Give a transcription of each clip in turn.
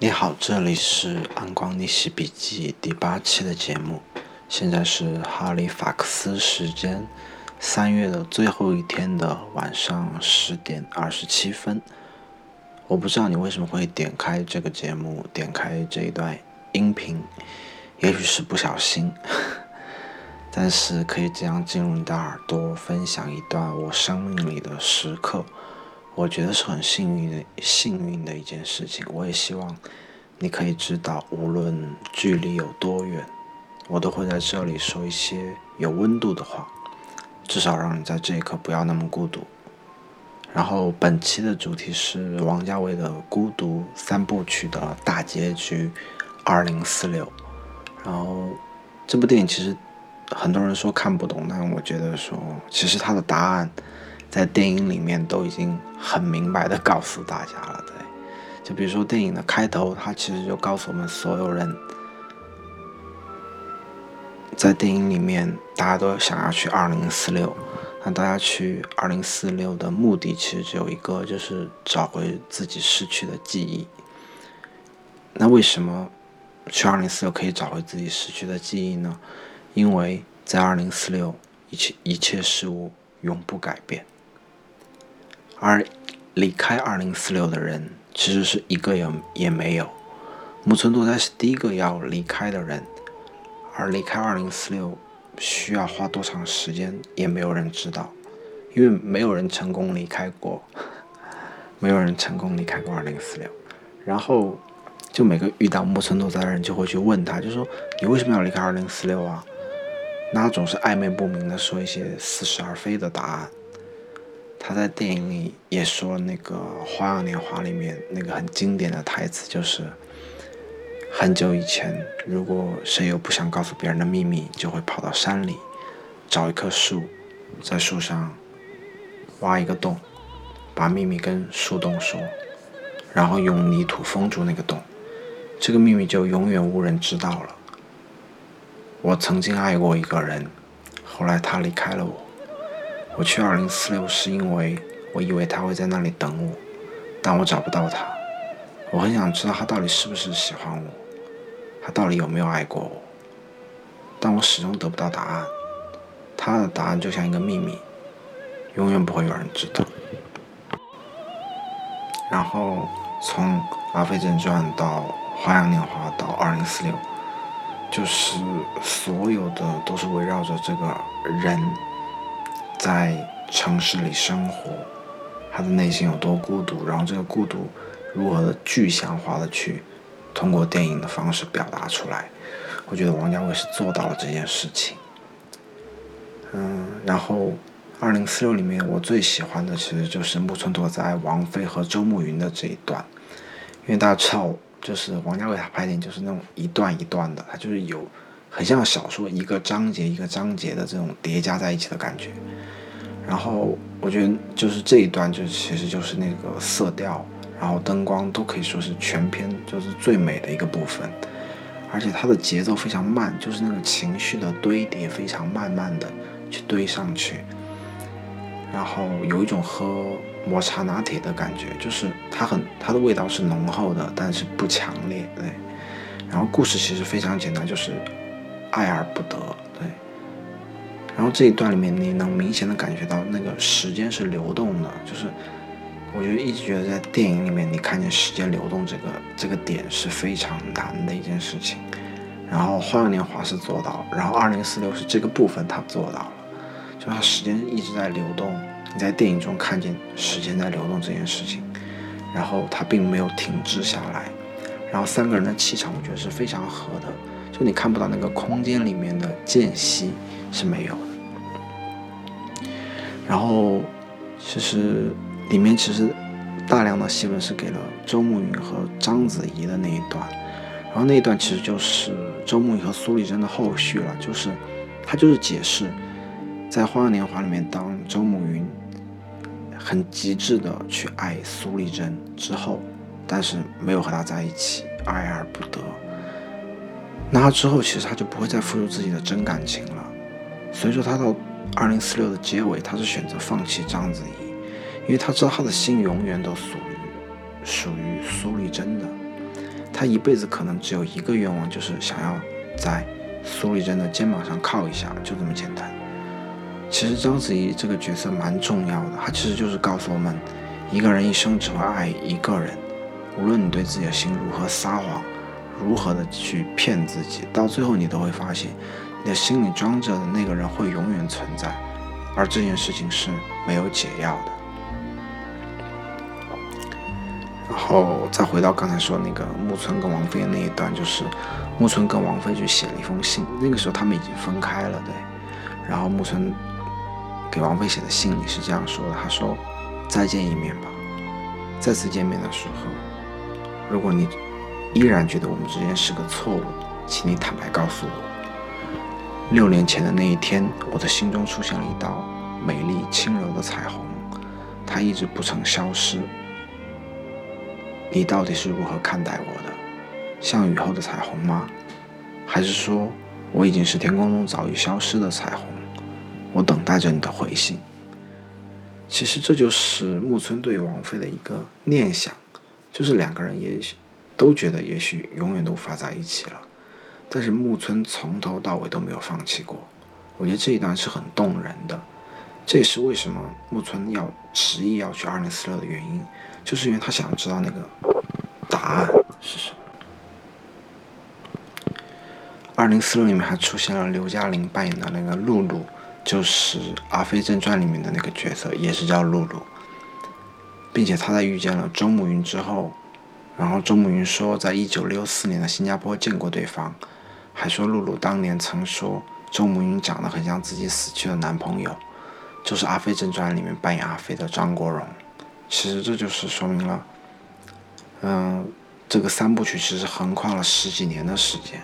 你好，这里是《暗光逆袭笔记》第八期的节目。现在是哈利法克斯时间三月的最后一天的晚上十点二十七分。我不知道你为什么会点开这个节目，点开这一段音频，也许是不小心，但是可以这样进入你的耳朵，分享一段我生命里的时刻。我觉得是很幸运的，幸运的一件事情。我也希望你可以知道，无论距离有多远，我都会在这里说一些有温度的话，至少让你在这一刻不要那么孤独。然后本期的主题是王家卫的《孤独三部曲》的大结局二零四六。然后这部电影其实很多人说看不懂，但我觉得说其实它的答案。在电影里面都已经很明白的告诉大家了，对，就比如说电影的开头，它其实就告诉我们所有人，在电影里面大家都想要去二零四六，那大家去二零四六的目的其实只有一个，就是找回自己失去的记忆。那为什么去二零四六可以找回自己失去的记忆呢？因为在二零四六，一切一切事物永不改变。而离开二零四六的人，其实是一个也也没有。木村拓哉是第一个要离开的人，而离开二零四六需要花多长时间，也没有人知道，因为没有人成功离开过，没有人成功离开过二零四六。然后，就每个遇到木村拓哉的人就会去问他，就说你为什么要离开二零四六啊？那他总是暧昧不明的说一些似是而非的答案。他在电影里也说，那个《花样年华》里面那个很经典的台词就是：很久以前，如果谁有不想告诉别人的秘密，就会跑到山里，找一棵树，在树上挖一个洞，把秘密跟树洞说，然后用泥土封住那个洞，这个秘密就永远无人知道了。我曾经爱过一个人，后来他离开了我。我去二零四六是因为我以为他会在那里等我，但我找不到他。我很想知道他到底是不是喜欢我，他到底有没有爱过我，但我始终得不到答案。他的答案就像一个秘密，永远不会有人知道。然后从《阿飞正传》到《花样年华》到二零四六，就是所有的都是围绕着这个人。在城市里生活，他的内心有多孤独，然后这个孤独如何具象化的去通过电影的方式表达出来，我觉得王家卫是做到了这件事情。嗯，然后《二零四六》里面我最喜欢的其实就是木村拓哉、王菲和周慕云的这一段，因为大家知道，就是王家卫他拍电影就是那种一段一段的，他就是有。很像小说一个章节一个章节的这种叠加在一起的感觉，然后我觉得就是这一段就其实就是那个色调，然后灯光都可以说是全片就是最美的一个部分，而且它的节奏非常慢，就是那个情绪的堆叠非常慢慢的去堆上去，然后有一种喝抹茶拿铁的感觉，就是它很它的味道是浓厚的，但是不强烈，对，然后故事其实非常简单，就是。爱而不得，对。然后这一段里面，你能明显的感觉到那个时间是流动的，就是我觉得一直觉得在电影里面，你看见时间流动这个这个点是非常难的一件事情。然后《花样年华》是做到了，然后《二零四六》是这个部分他做到了，就他时间一直在流动，你在电影中看见时间在流动这件事情，然后它并没有停滞下来，然后三个人的气场，我觉得是非常合的。就你看不到那个空间里面的间隙是没有的，然后其实里面其实大量的戏份是给了周慕云和章子怡的那一段，然后那一段其实就是周慕云和苏丽珍的后续了，就是他就是解释在《花样年华》里面，当周慕云很极致的去爱苏丽珍之后，但是没有和她在一起，爱而不得。那之后，其实他就不会再付出自己的真感情了。所以说，他到二零四六的结尾，他是选择放弃章子怡，因为他知道他的心永远都属于属于苏丽珍的。他一辈子可能只有一个愿望，就是想要在苏丽珍的肩膀上靠一下，就这么简单。其实章子怡这个角色蛮重要的，她其实就是告诉我们，一个人一生只会爱一个人，无论你对自己的心如何撒谎，如何的去骗自己，到最后你都会发现，你的心里装着的那个人会永远存在，而这件事情是没有解药的。然后再回到刚才说那个木村跟王菲的那一段，就是木村跟王菲去写了一封信，那个时候他们已经分开了，对，然后木村。给王菲写的信里是这样说的：“他说，再见一面吧。再次见面的时候，如果你依然觉得我们之间是个错误，请你坦白告诉我。六年前的那一天，我的心中出现了一道美丽轻柔的彩虹，它一直不曾消失。你到底是如何看待我的？像雨后的彩虹吗？还是说我已经是天空中早已消失的彩虹？”我等待着你的回信。其实这就是木村对王菲的一个念想，就是两个人也都觉得也许永远都无法在一起了，但是木村从头到尾都没有放弃过。我觉得这一段是很动人的，这也是为什么木村要执意要去二零四六的原因，就是因为他想知道那个答案是什么。二零四六里面还出现了刘嘉玲扮演的那个露露。就是《阿飞正传》里面的那个角色，也是叫露露，并且他在遇见了周慕云之后，然后周慕云说，在一九六四年的新加坡见过对方，还说露露当年曾说周慕云长得很像自己死去的男朋友，就是《阿飞正传》里面扮演阿飞的张国荣。其实这就是说明了，嗯，这个三部曲其实横跨了十几年的时间。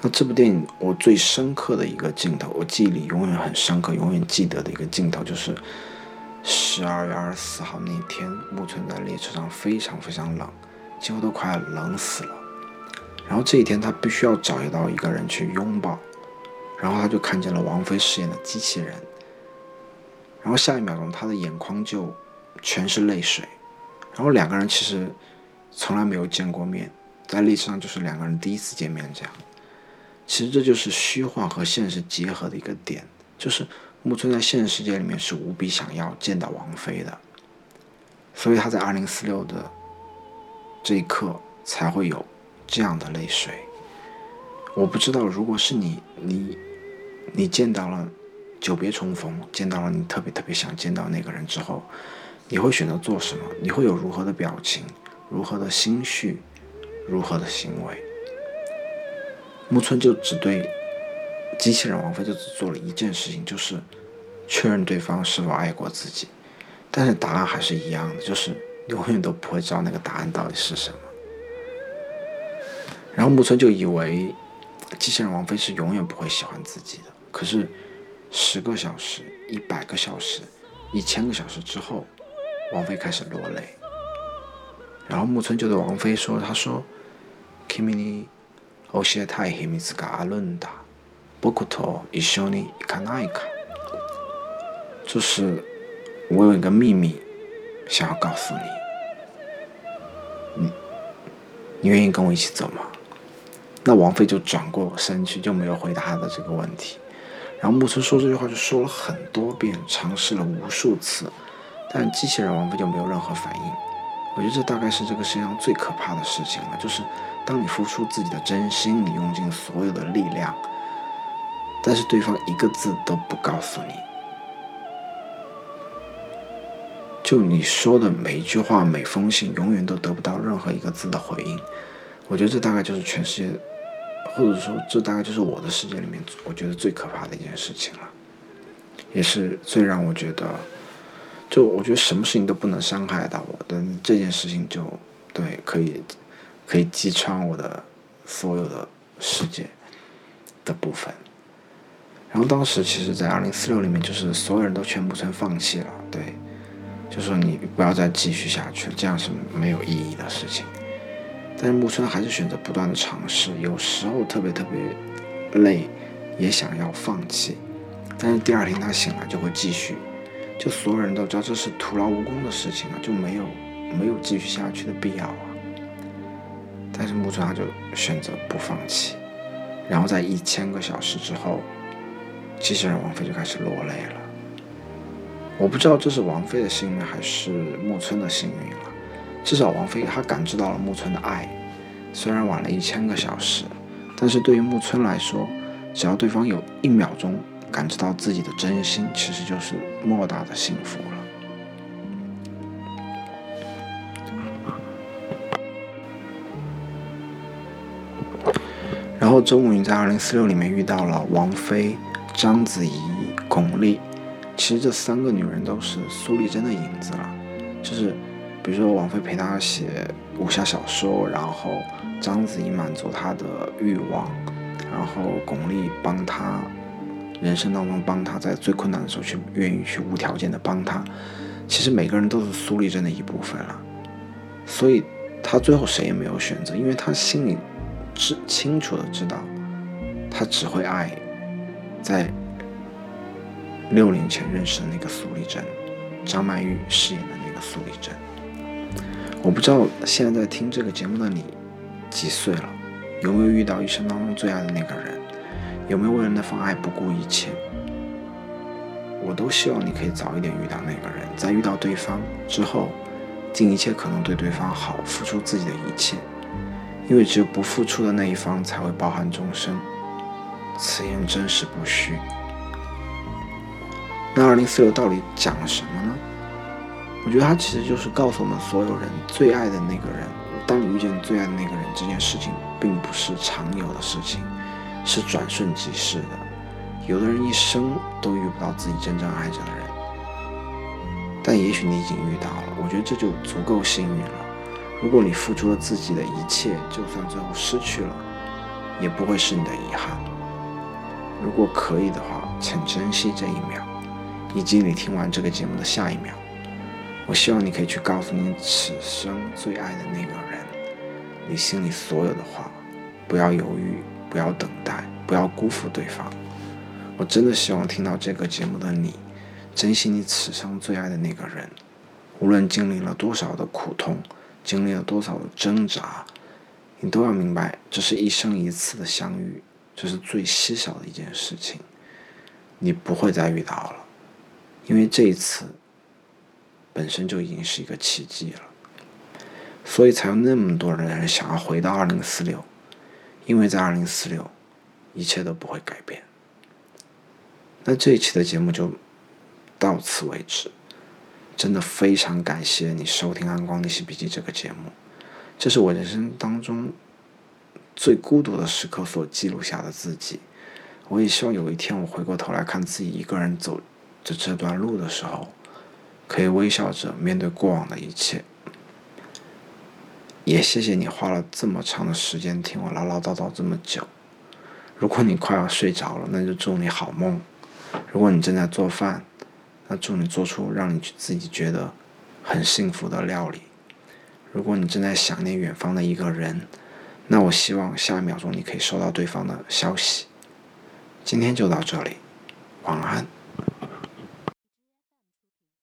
那这部电影我最深刻的一个镜头，我记忆里永远很深刻、永远记得的一个镜头，就是十二月二十四号那天，木村在列车上非常非常冷，几乎都快冷死了。然后这一天他必须要找一到一个人去拥抱，然后他就看见了王菲饰演的机器人，然后下一秒钟他的眼眶就全是泪水。然后两个人其实从来没有见过面，在列车上就是两个人第一次见面这样。其实这就是虚幻和现实结合的一个点，就是木村在现实世界里面是无比想要见到王菲的，所以他在二零四六的这一刻才会有这样的泪水。我不知道，如果是你，你，你见到了久别重逢，见到了你特别特别想见到那个人之后，你会选择做什么？你会有如何的表情？如何的心绪？如何的行为？木村就只对机器人王菲就只做了一件事情，就是确认对方是否爱过自己，但是答案还是一样的，就是永远都不会知道那个答案到底是什么。然后木村就以为机器人王菲是永远不会喜欢自己的，可是十个小时、一百个小时、一千个小时之后，王菲开始落泪，然后木村就对王菲说：“他说，Kimi。”教えたい秘密があるんだ。 僕と一緒に行かないか？就是我有一个秘密想要告诉你，你你愿意跟我一起走吗？那王菲就转过身去，就没有回答他的这个问题。然后木村说这句话就说了很多遍，尝试了无数次，但机器人王菲就没有任何反应。我觉得这大概是这个世界上最可怕的事情了，就是。当你付出自己的真心，你用尽所有的力量， 但是对方一个字都不告诉你，就你说的每一句话、每封信，永远都得不到任何一个字的回应。我觉得这大概就是全世界，或者说这大概就是我的世界里面，我觉得最可怕的一件事情了，也是最让我觉得，就我觉得什么事情都不能伤害到我的这件事情，就对可以。可以击穿我的所有的世界的部分。然后当时其实，在二零四六里面，就是所有人都全部成放弃了，对，就说你不要再继续下去了，这样是没有意义的事情。但是木村还是选择不断的尝试，有时候特别特别累，也想要放弃，但是第二天他醒来就会继续。就所有人都知道这是徒劳无功的事情了，就没有没有继续下去的必要啊。但是木村他就选择不放弃，然后在一千个小时之后，机器人王菲就开始落泪了。我不知道这是王菲的幸运还是木村的幸运了。至少王菲她感知到了木村的爱，虽然晚了一千个小时，但是对于木村来说，只要对方有一秒钟感知到自己的真心，其实就是莫大的幸福了。然后周慕云在二零四六里面遇到了王菲、章子怡、巩俐。其实这三个女人都是苏丽珍的影子了，就是比如说王菲陪她写武侠小说，然后章子怡满足她的欲望，然后巩俐帮她人生当中帮她在最困难的时候去愿意去无条件的帮她，其实每个人都是苏丽珍的一部分了，所以她最后谁也没有选择，因为她心里知清楚的知道，她只会爱在。六年前认识的那个苏丽珍，张曼玉饰演的那个苏丽珍。我不知道现在在听这个节目的你几岁了，有没有遇到一生当中最爱的那个人？有没有为了那份爱不顾一切？我都希望你可以早一点遇到那个人，在遇到对方之后，尽一切可能对对方好，付出自己的一切。因为只有不付出的那一方才会抱憾终生。此言真实不虚。那二零四六到底讲了什么呢？我觉得它其实就是告诉我们所有人，最爱的那个人，当你遇见最爱的那个人，这件事情并不是常有的事情，是转瞬即逝的。有的人一生都遇不到自己真正爱着的人，但也许你已经遇到了，我觉得这就足够幸运了。如果你付出了自己的一切，就算最后失去了，也不会是你的遗憾。如果可以的话，请珍惜这一秒。以及你听完这个节目的下一秒，我希望你可以去告诉你此生最爱的那个人，你心里所有的话，不要犹豫，不要等待，不要辜负对方。我真的希望听到这个节目的你，珍惜你此生最爱的那个人，无论经历了多少的苦痛，经历了多少的挣扎，你都要明白，这是一生一次的相遇，这是最稀少的一件事情，你不会再遇到了。因为这一次本身就已经是一个奇迹了，所以才有那么多人想要回到二零四六，因为在二零四六，一切都不会改变。那这一期的节目就到此为止，真的非常感谢你收听《安光逆袭笔记》这个节目，这是我人生当中最孤独的时刻所记录下的自己。我也希望有一天我回过头来看自己一个人走。着这段路的时候，可以微笑着面对过往的一切。也谢谢你花了这么长的时间听我唠唠叨叨这么久。如果你快要睡着了，那就祝你好梦。如果你正在做饭，那祝你做出让你自己觉得很幸福的料理。如果你正在想念远方的一个人，那我希望下一秒钟你可以收到对方的消息。今天就到这里，晚安。